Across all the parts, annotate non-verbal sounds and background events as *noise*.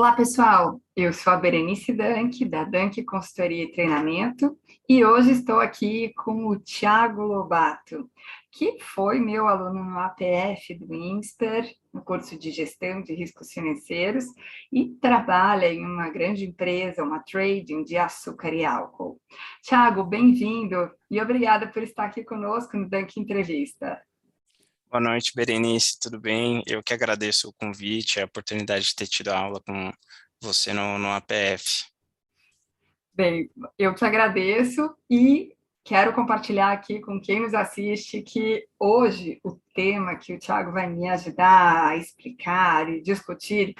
Olá, pessoal. Eu sou a Berenice Dank, da Dank Consultoria e Treinamento, e hoje estou aqui com o Tiago Lobato, que foi meu aluno no APF do INSPER, no curso de Gestão de Riscos Financeiros, e trabalha em uma grande empresa, uma trading de açúcar e álcool. Tiago, bem-vindo e obrigada por estar aqui conosco no Dank Entrevista. Boa noite, Berenice, tudo bem? Eu que agradeço o convite, a oportunidade de ter tido aula com você no, no APF. Bem, eu te agradeço e quero compartilhar aqui com quem nos assiste que hoje o tema que o Tiago vai me ajudar a explicar e discutir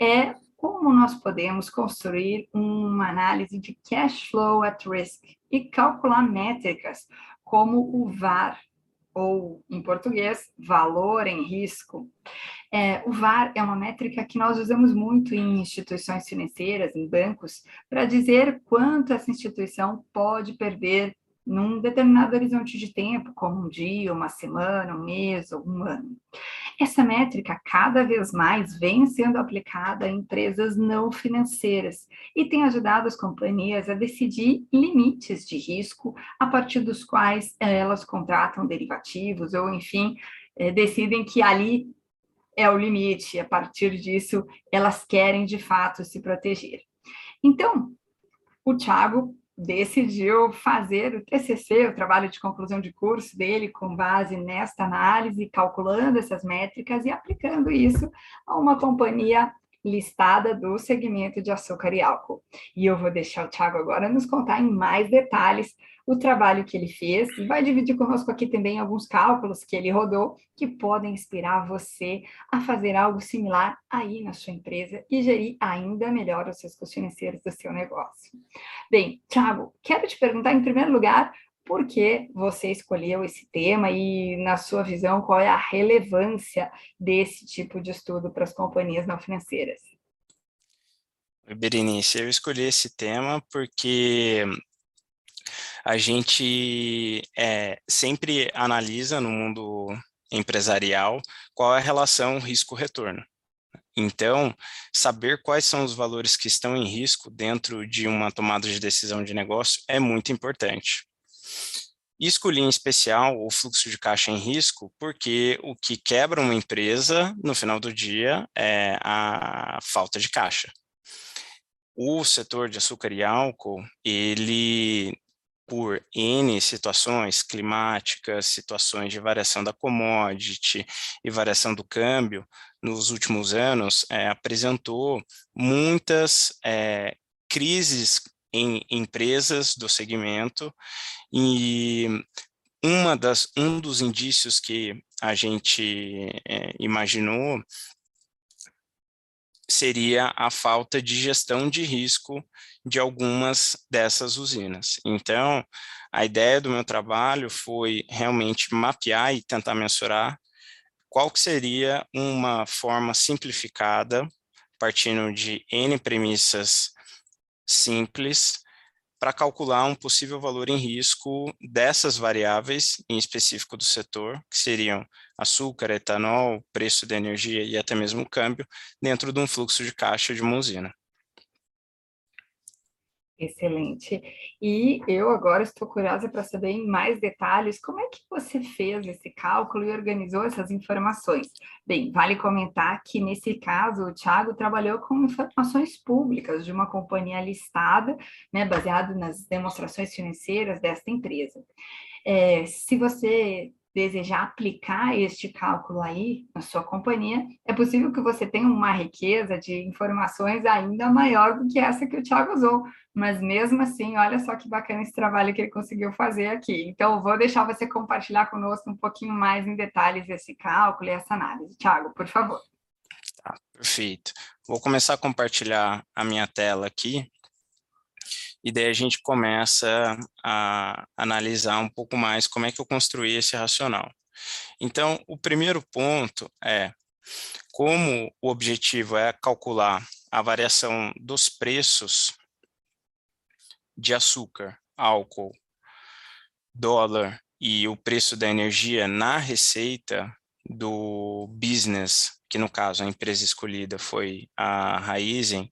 é como nós podemos construir uma análise de cash flow at risk e calcular métricas como o VAR, ou, em português, valor em risco. É, o VAR é uma métrica que nós usamos muito em instituições financeiras, em bancos, para dizer quanto essa instituição pode perder num determinado horizonte de tempo, como um dia, uma semana, um mês ou um ano. Essa métrica cada vez mais vem sendo aplicada em empresas não financeiras e tem ajudado as companhias a decidir limites de risco a partir dos quais eh, elas contratam derivativos ou, enfim, eh, decidem que ali é o limite, a partir disso elas querem de fato se proteger. Então, o Thiago decidiu fazer o TCC, o trabalho de conclusão de curso dele, com base nesta análise, calculando essas métricas e aplicando isso a uma companhia listada do segmento de açúcar e álcool. E eu vou deixar o Thiago agora nos contar em mais detalhes o trabalho que ele fez e vai dividir conosco aqui também alguns cálculos que ele rodou que podem inspirar você a fazer algo similar aí na sua empresa e gerir ainda melhor os seus custos financeiros do seu negócio. Bem, Thiago, quero te perguntar em primeiro lugar por que você escolheu esse tema e, na sua visão, qual é a relevância desse tipo de estudo para as companhias não financeiras? Berenice, eu escolhi esse tema porque a gente é, sempre analisa no mundo empresarial qual é a relação risco-retorno. Então, saber quais são os valores que estão em risco dentro de uma tomada de decisão de negócio é muito importante. Escolhi em especial o fluxo de caixa em risco, porque o que quebra uma empresa no final do dia é a falta de caixa. O setor de açúcar e álcool, ele por N situações climáticas, situações de variação da commodity e variação do câmbio, nos últimos anos, é, apresentou muitas é, crises em empresas do segmento e uma das, um dos indícios que a gente é, imaginou seria a falta de gestão de risco de algumas dessas usinas. Então, a ideia do meu trabalho foi realmente mapear e tentar mensurar qual que seria uma forma simplificada, partindo de N premissas simples, para calcular um possível valor em risco dessas variáveis, em específico do setor, que seriam açúcar, etanol, preço da energia e até mesmo o câmbio, dentro de um fluxo de caixa de uma usina. Excelente. E eu agora estou curiosa para saber em mais detalhes como é que você fez esse cálculo e organizou essas informações. Bem, vale comentar que nesse caso o Thiago trabalhou com informações públicas de uma companhia listada, né, baseado nas demonstrações financeiras desta empresa. É, se você desejar aplicar este cálculo aí na sua companhia, é possível que você tenha uma riqueza de informações ainda maior do que essa que o Thiago usou. Mas mesmo assim, olha só que bacana esse trabalho que ele conseguiu fazer aqui. Então, vou deixar você compartilhar conosco um pouquinho mais em detalhes esse cálculo e essa análise. Thiago, por favor. Tá, perfeito. Vou começar a compartilhar a minha tela aqui e daí a gente começa a analisar um pouco mais como é que eu construí esse racional. Então, o primeiro ponto é, como o objetivo é calcular a variação dos preços de açúcar, álcool, dólar e o preço da energia na receita do business, que no caso a empresa escolhida foi a Raizen,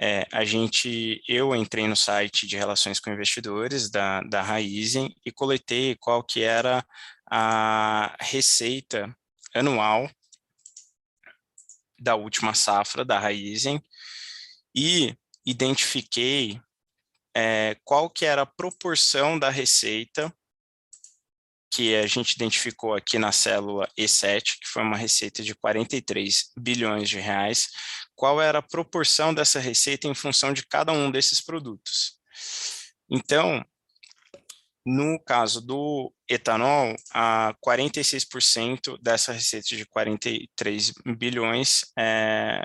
é, a gente, eu entrei no site de relações com investidores da, da Raizen e coletei qual que era a receita anual da última safra da Raizen e identifiquei é, qual que era a proporção da receita que a gente identificou aqui na célula E7, que foi uma receita de 43 bilhões de reais, qual era a proporção dessa receita em função de cada um desses produtos. Então, no caso do etanol, a 46% dessa receita de 43 bilhões é,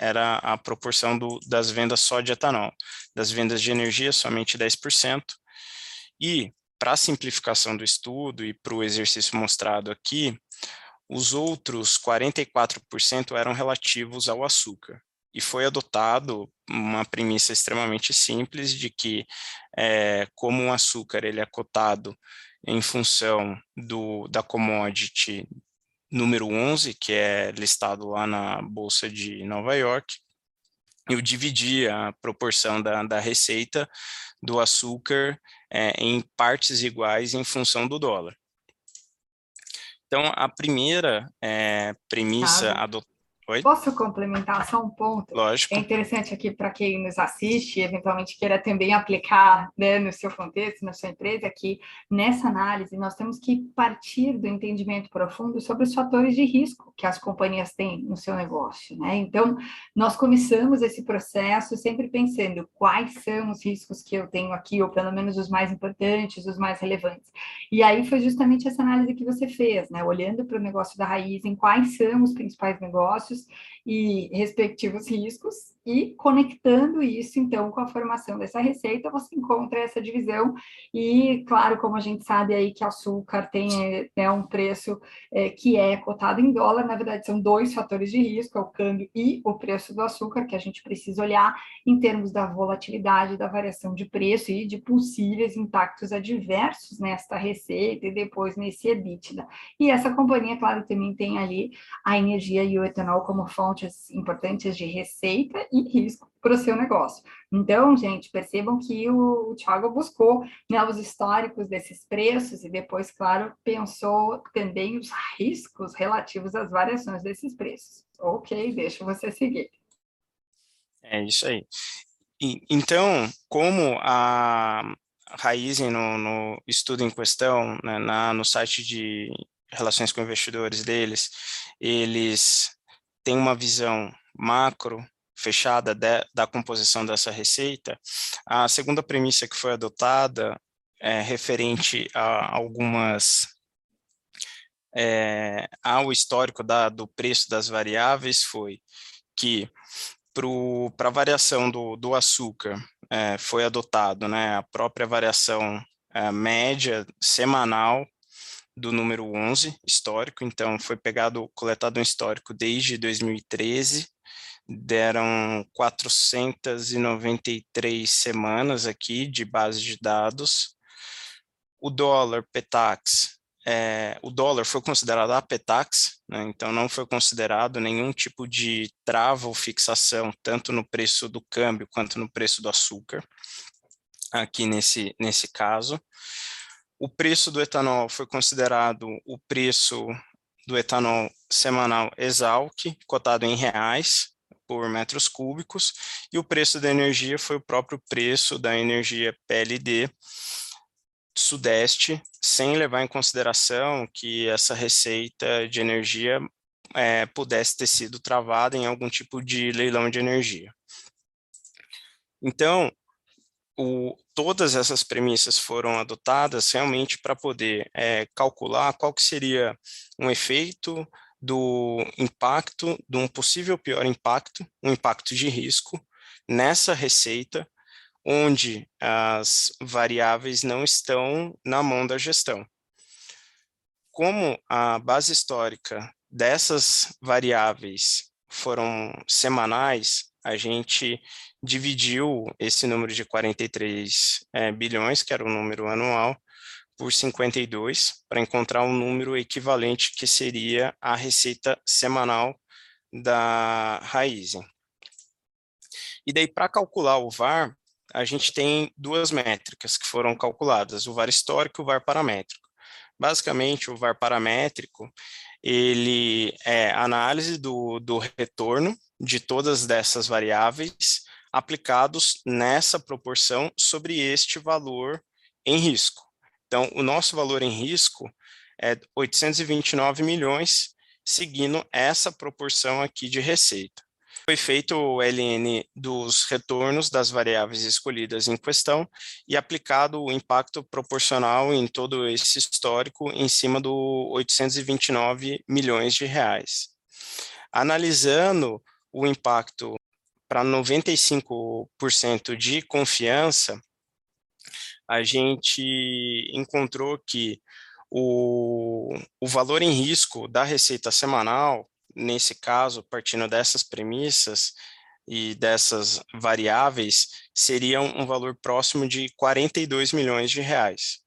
era a proporção do, das vendas só de etanol. Das vendas de energia, somente 10%. E, para simplificação do estudo e para o exercício mostrado aqui, os outros 44% eram relativos ao açúcar. E foi adotado uma premissa extremamente simples de que, é, como o açúcar ele é cotado em função do, da commodity número 11, que é listado lá na Bolsa de Nova York, eu dividi a proporção da, da receita do açúcar é, em partes iguais em função do dólar. Então, a primeira é, premissa adotada Oi? Posso complementar só um ponto? Lógico. É interessante aqui para quem nos assiste e eventualmente queira também aplicar né, no seu contexto, na sua empresa, que nessa análise nós temos que partir do entendimento profundo sobre os fatores de risco que as companhias têm no seu negócio. Né? Então, nós começamos esse processo sempre pensando quais são os riscos que eu tenho aqui, ou pelo menos os mais importantes, os mais relevantes. E aí foi justamente essa análise que você fez, né? olhando para o negócio da raiz, em quais são os principais negócios just e respectivos riscos, e conectando isso, então, com a formação dessa receita, você encontra essa divisão, e, claro, como a gente sabe aí que açúcar tem né, um preço é, que é cotado em dólar, na verdade, são dois fatores de risco, é o câmbio e o preço do açúcar, que a gente precisa olhar em termos da volatilidade, da variação de preço e de possíveis impactos adversos nesta receita e depois nesse EBITDA. E essa companhia, claro, também tem ali a energia e o etanol como fontes importantes de receita e risco para o seu negócio. Então, gente, percebam que o, o Thiago buscou né, os históricos desses preços e depois, claro, pensou também os riscos relativos às variações desses preços. Ok, deixa você seguir. É isso aí. E, então, como a Raizen, no, no estudo em questão, né, na, no site de relações com investidores deles, eles tem uma visão macro fechada de, da composição dessa receita, a segunda premissa que foi adotada é referente a algumas é, ao histórico da, do preço das variáveis foi que para a variação do, do açúcar é, foi adotado né, a própria variação é, média semanal do número 11 histórico, então foi pegado, coletado um histórico desde 2013, deram 493 semanas aqui de base de dados. O dólar Petax, é, o dólar foi considerado a Petax, né, então não foi considerado nenhum tipo de trava ou fixação, tanto no preço do câmbio quanto no preço do açúcar, aqui nesse, nesse caso. O preço do etanol foi considerado o preço do etanol semanal Exalc, cotado em reais por metros cúbicos, e o preço da energia foi o próprio preço da energia PLD Sudeste, sem levar em consideração que essa receita de energia é, pudesse ter sido travada em algum tipo de leilão de energia. Então, o, todas essas premissas foram adotadas realmente para poder é, calcular qual que seria um efeito do impacto, de um possível pior impacto, um impacto de risco, nessa receita, onde as variáveis não estão na mão da gestão. Como a base histórica dessas variáveis foram semanais, a gente dividiu esse número de 43 é, bilhões, que era o número anual, por 52 para encontrar um número equivalente que seria a receita semanal da Raizen. E daí, para calcular o VAR, a gente tem duas métricas que foram calculadas, o VAR histórico e o VAR paramétrico. Basicamente, o VAR paramétrico, ele é análise do, do retorno de todas dessas variáveis aplicados nessa proporção sobre este valor em risco. Então, o nosso valor em risco é 829 milhões, seguindo essa proporção aqui de receita. Foi feito o LN dos retornos das variáveis escolhidas em questão e aplicado o impacto proporcional em todo esse histórico em cima do 829 milhões de reais. Analisando o impacto para 95% de confiança, a gente encontrou que o, o valor em risco da receita semanal, nesse caso, partindo dessas premissas e dessas variáveis, seria um valor próximo de 42 milhões de reais.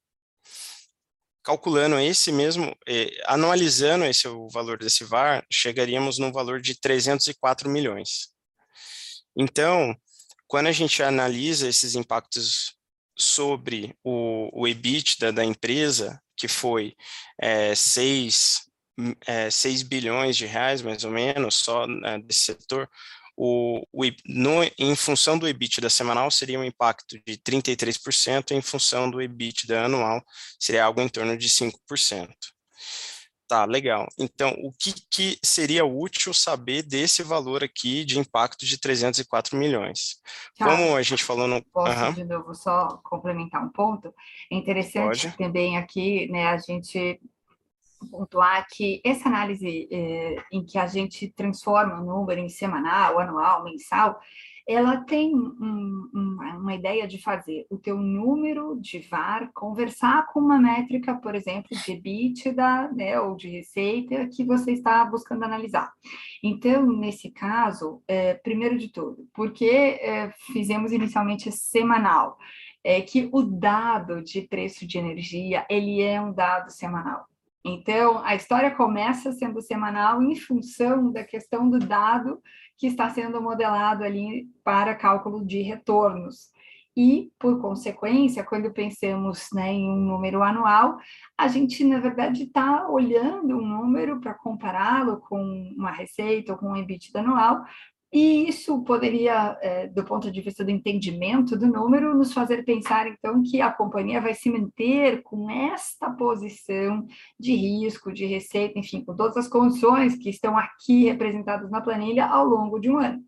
Calculando esse mesmo, eh, anualizando esse o valor desse VAR, chegaríamos no valor de 304 milhões. Então, quando a gente analisa esses impactos sobre o, o EBITDA da empresa, que foi é, 6, é, 6 bilhões de reais, mais ou menos, só né, desse setor, o, o, no, em função do EBITDA semanal seria um impacto de 33%, em função do EBITDA anual seria algo em torno de 5%. Tá, legal. Então, o que, que seria útil saber desse valor aqui de impacto de 304 milhões? Tá. Como a gente falou no... Posso, uhum. de novo, só complementar um ponto? É interessante Pode. também aqui, né, a gente pontuar que essa análise eh, em que a gente transforma o número em semanal, anual, mensal, ela tem um, um, uma ideia de fazer o teu número de VAR conversar com uma métrica, por exemplo, de EBITDA, né, ou de receita que você está buscando analisar. Então, nesse caso, é, primeiro de tudo, porque é, fizemos inicialmente semanal, é que o dado de preço de energia, ele é um dado semanal. Então, a história começa sendo semanal em função da questão do dado que está sendo modelado ali para cálculo de retornos. E, por consequência, quando pensamos né, em um número anual, a gente, na verdade, está olhando um número para compará-lo com uma receita ou com um EBITDA anual, e isso poderia, é, do ponto de vista do entendimento do número, nos fazer pensar, então, que a companhia vai se manter com esta posição de risco, de receita, enfim, com todas as condições que estão aqui representadas na planilha ao longo de um ano.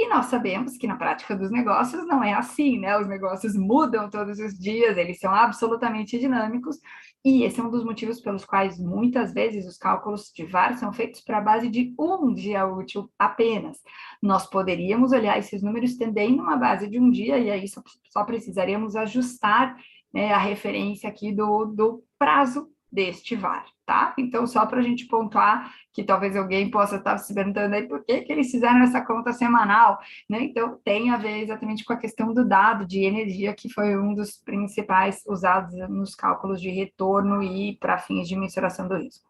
E nós sabemos que na prática dos negócios não é assim, né? Os negócios mudam todos os dias, eles são absolutamente dinâmicos, e esse é um dos motivos pelos quais muitas vezes os cálculos de VAR são feitos para a base de um dia útil apenas. Nós poderíamos olhar esses números também numa base de um dia, e aí só, precisaríamos ajustar né, a referência aqui do, do prazo deste VAR, tá? Então, só para a gente pontuar que talvez alguém possa estar se perguntando aí por que, que eles fizeram essa conta semanal, né? Então, tem a ver exatamente com a questão do dado de energia, que foi um dos principais usados nos cálculos de retorno e para fins de mensuração do risco.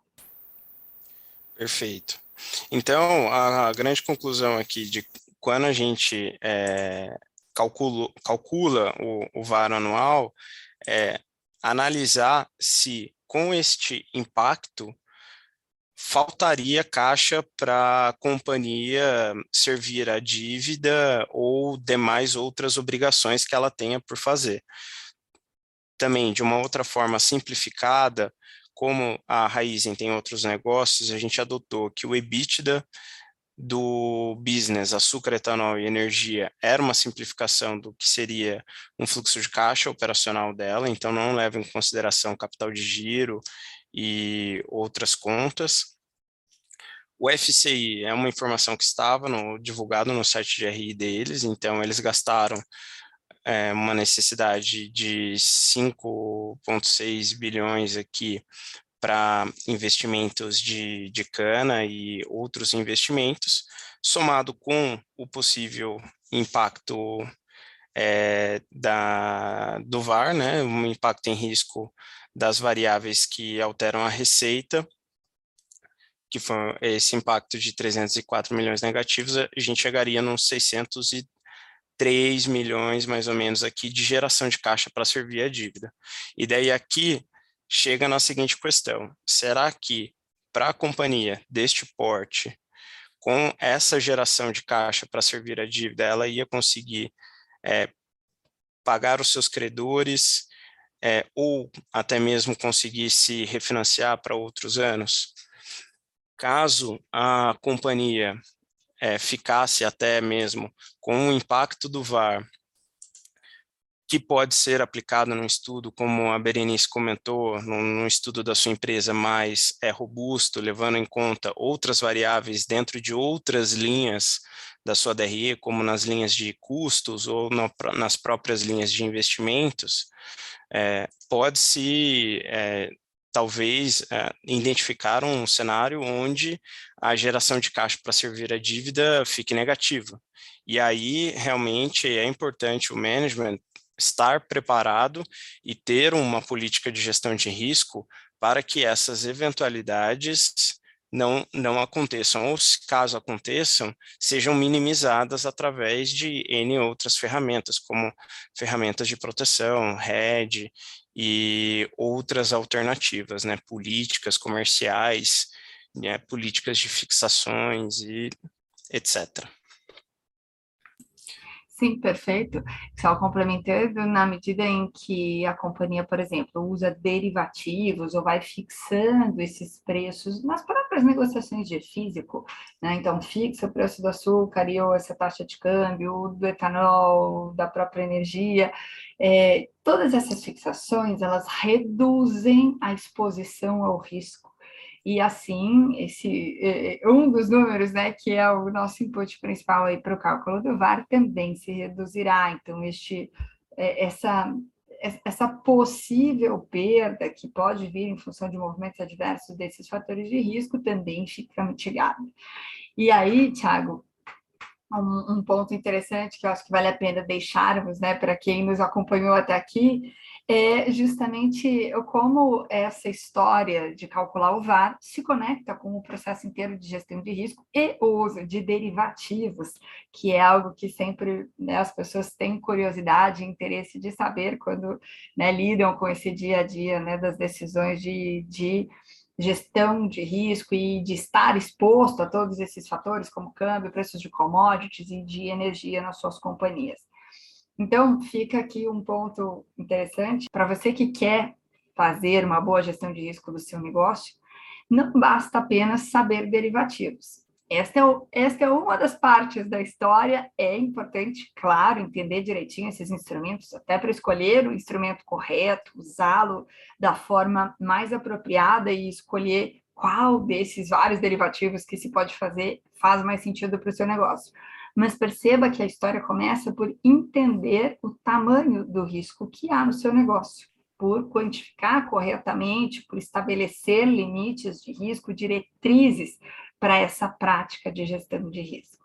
Perfeito. Então, a grande conclusão aqui de quando a gente é, calcula, calcula o, o VAR anual é analisar se com este impacto, faltaria caixa para a companhia servir a dívida ou demais outras obrigações que ela tenha por fazer. Também, de uma outra forma simplificada, como a Raizen tem outros negócios, a gente adotou que o EBITDA do business, açúcar, etanol e energia, era uma simplificação do que seria um fluxo de caixa operacional dela, então não leva em consideração capital de giro e outras contas. O FCI é uma informação que estava no, divulgado no site de RI deles, então eles gastaram é, uma necessidade de 5,6 bilhões aqui para investimentos de, de cana e outros investimentos, somado com o possível impacto é, da, do VAR, né, um impacto em risco das variáveis que alteram a receita, que foi esse impacto de 304 milhões negativos, a gente chegaria nos 603 milhões, mais ou menos, aqui de geração de caixa para servir a dívida. E daí aqui chega na seguinte questão, será que para a companhia deste porte, com essa geração de caixa para servir a dívida, ela ia conseguir é, pagar os seus credores é, ou até mesmo conseguir se refinanciar para outros anos? Caso a companhia é, ficasse até mesmo com o impacto do VAR que pode ser aplicado num estudo, como a Berenice comentou, num, num, estudo da sua empresa mais é, robusto, levando em conta outras variáveis dentro de outras linhas da sua DRE, como nas linhas de custos ou nas próprias linhas de investimentos, é, pode-se é, talvez é, identificar um cenário onde a geração de caixa para servir a dívida fique negativa. E aí, realmente, é importante o management estar preparado e ter uma política de gestão de risco para que essas eventualidades não, não aconteçam, ou se caso aconteçam, sejam minimizadas através de N outras ferramentas, como ferramentas de proteção, RED e outras alternativas, né, políticas comerciais, né, políticas de fixações e etc. Sim, perfeito. Só complementando, na medida em que a companhia, por exemplo, usa derivativos ou vai fixando esses preços nas próprias negociações de físico, né? Então, fixa o preço do açúcar e ou essa taxa de câmbio, do etanol, da própria energia. É, todas essas fixações, elas reduzem a exposição ao risco e assim, esse é, é, um dos números, né, que é o nosso input principal aí para o cálculo do VAR, também se reduzirá. Então, este, é, essa, essa possível perda que pode vir em função de movimentos adversos desses fatores de risco também fica mitigada. E aí, Tiago, um, um, ponto interessante que eu acho que vale a pena deixarmos, né, para quem nos acompanhou até aqui, é justamente como essa história de calcular o VAR se conecta com o processo inteiro de gestão de risco e o uso de derivativos, que é algo que sempre né, as pessoas têm curiosidade e interesse de saber quando né, lidam com esse dia a dia né, das decisões de, de gestão de risco e de estar exposto a todos esses fatores, como câmbio, preços de commodities e de energia nas suas companhias. Então, fica aqui um ponto interessante para você que quer fazer uma boa gestão de risco do seu negócio, não basta apenas saber derivativos. Esta é, o, esta é uma das partes da história. É importante, claro, entender direitinho esses instrumentos, até para escolher o instrumento correto, usá-lo da forma mais apropriada e escolher qual desses vários derivativos que se pode fazer faz mais sentido para o seu negócio mas perceba que a história começa por entender o tamanho do risco que há no seu negócio, por quantificar corretamente, por estabelecer limites de risco, diretrizes para essa prática de gestão de risco.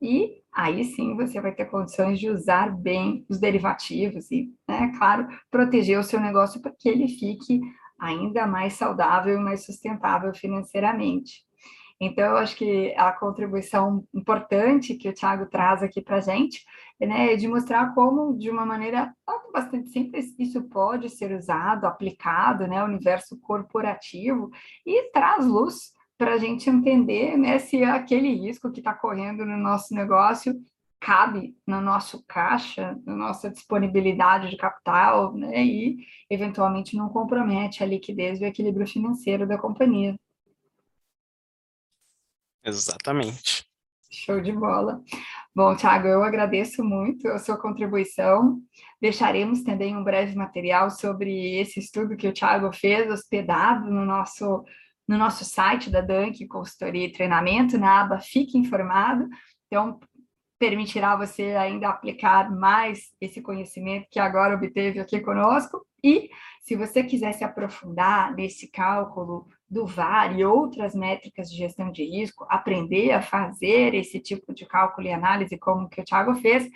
E aí sim você vai ter condições de usar bem os derivativos e, né, claro, proteger o seu negócio para que ele fique ainda mais saudável e mais sustentável financeiramente. Então, eu acho que a contribuição importante que o Thiago traz aqui para a gente né, é de mostrar como, de uma maneira bastante simples, isso pode ser usado, aplicado né, ao universo corporativo e traz luz para a gente entender né, se aquele risco que está correndo no nosso negócio cabe no nosso caixa, na nossa disponibilidade de capital, né, e eventualmente não compromete a liquidez e o equilíbrio financeiro da companhia. Exatamente. Show de bola. Bom, Thiago, eu agradeço muito a sua contribuição. Deixaremos também um breve material sobre esse estudo que o Thiago fez, hospedado no nosso, no nosso site da Dunk Consultoria e Treinamento, na aba Fique Informado. Então, permitirá você ainda aplicar mais esse conhecimento que agora obteve aqui conosco. E, se você quiser se aprofundar nesse cálculo do VAR e outras métricas de gestão de risco, aprender a fazer esse tipo de cálculo e análise como que o Thiago fez,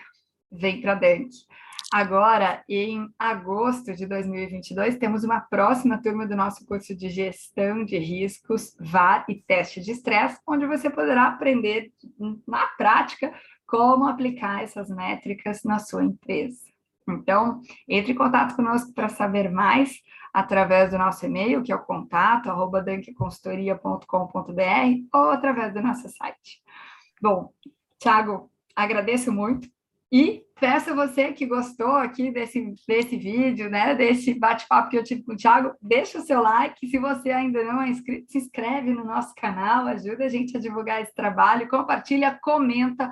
vem para a. Agora, em agosto de 2022, temos uma próxima turma do nosso curso de gestão de riscos, VAR e teste de estresse, onde você poderá aprender na prática como aplicar essas métricas na sua empresa. Então, entre em contato conosco para saber mais através do nosso e-mail, que é o contato, arroba ou através do nosso site. Bom, Thiago, agradeço muito e peço a você que gostou aqui desse, desse vídeo, né, desse bate-papo que eu tive com o Thiago, deixa o seu like, se você ainda não é inscrito, se inscreve no nosso canal, ajuda a gente a divulgar esse trabalho, compartilha, comenta,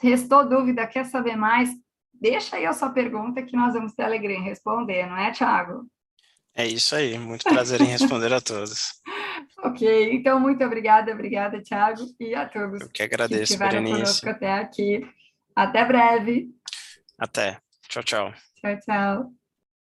restou dúvida, quer saber mais, deixa aí a sua pergunta que nós vamos ter alegria em responder, não é, Thiago? É isso aí, muito prazer em responder a todos. *laughs* ok, então muito obrigada, obrigada, Thiago, e a todos Eu que agradeço, que estiveram conosco até aqui. Até breve. Até. Tchau, tchau. Tchau, tchau.